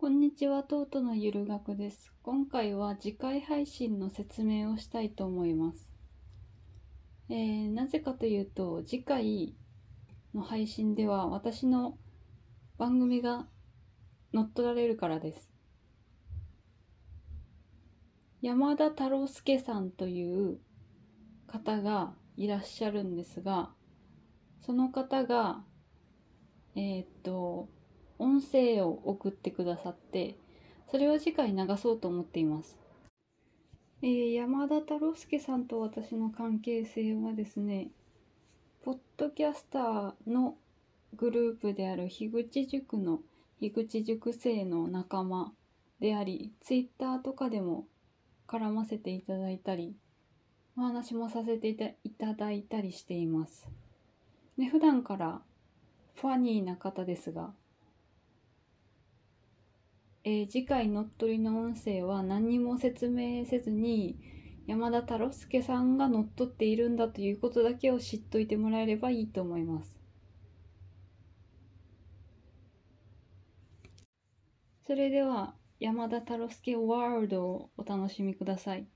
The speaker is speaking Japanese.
こんにちは、トートのゆる学です。今回は次回配信の説明をしたいと思います。えーなぜかというと、次回の配信では私の番組が乗っ取られるからです。山田太郎介さんという方がいらっしゃるんですが、その方が、えーっと、音声を送ってくださって、それを次回流そうと思っています。えー山田太郎介さんと私の関係性はですね、ポッドキャスターのグループである樋口塾の樋口塾生の仲間であり、ツイッターとかでも絡ませていただいたり、お話もさせていたいただいたりしています。で普段からファニーな方ですが、えー次回乗っ取りの音声は何にも説明せずに山田太郎介さんが乗っ取っているんだということだけを知っといてもらえればいいと思います。それでは山田太郎介ワールドをお楽しみください。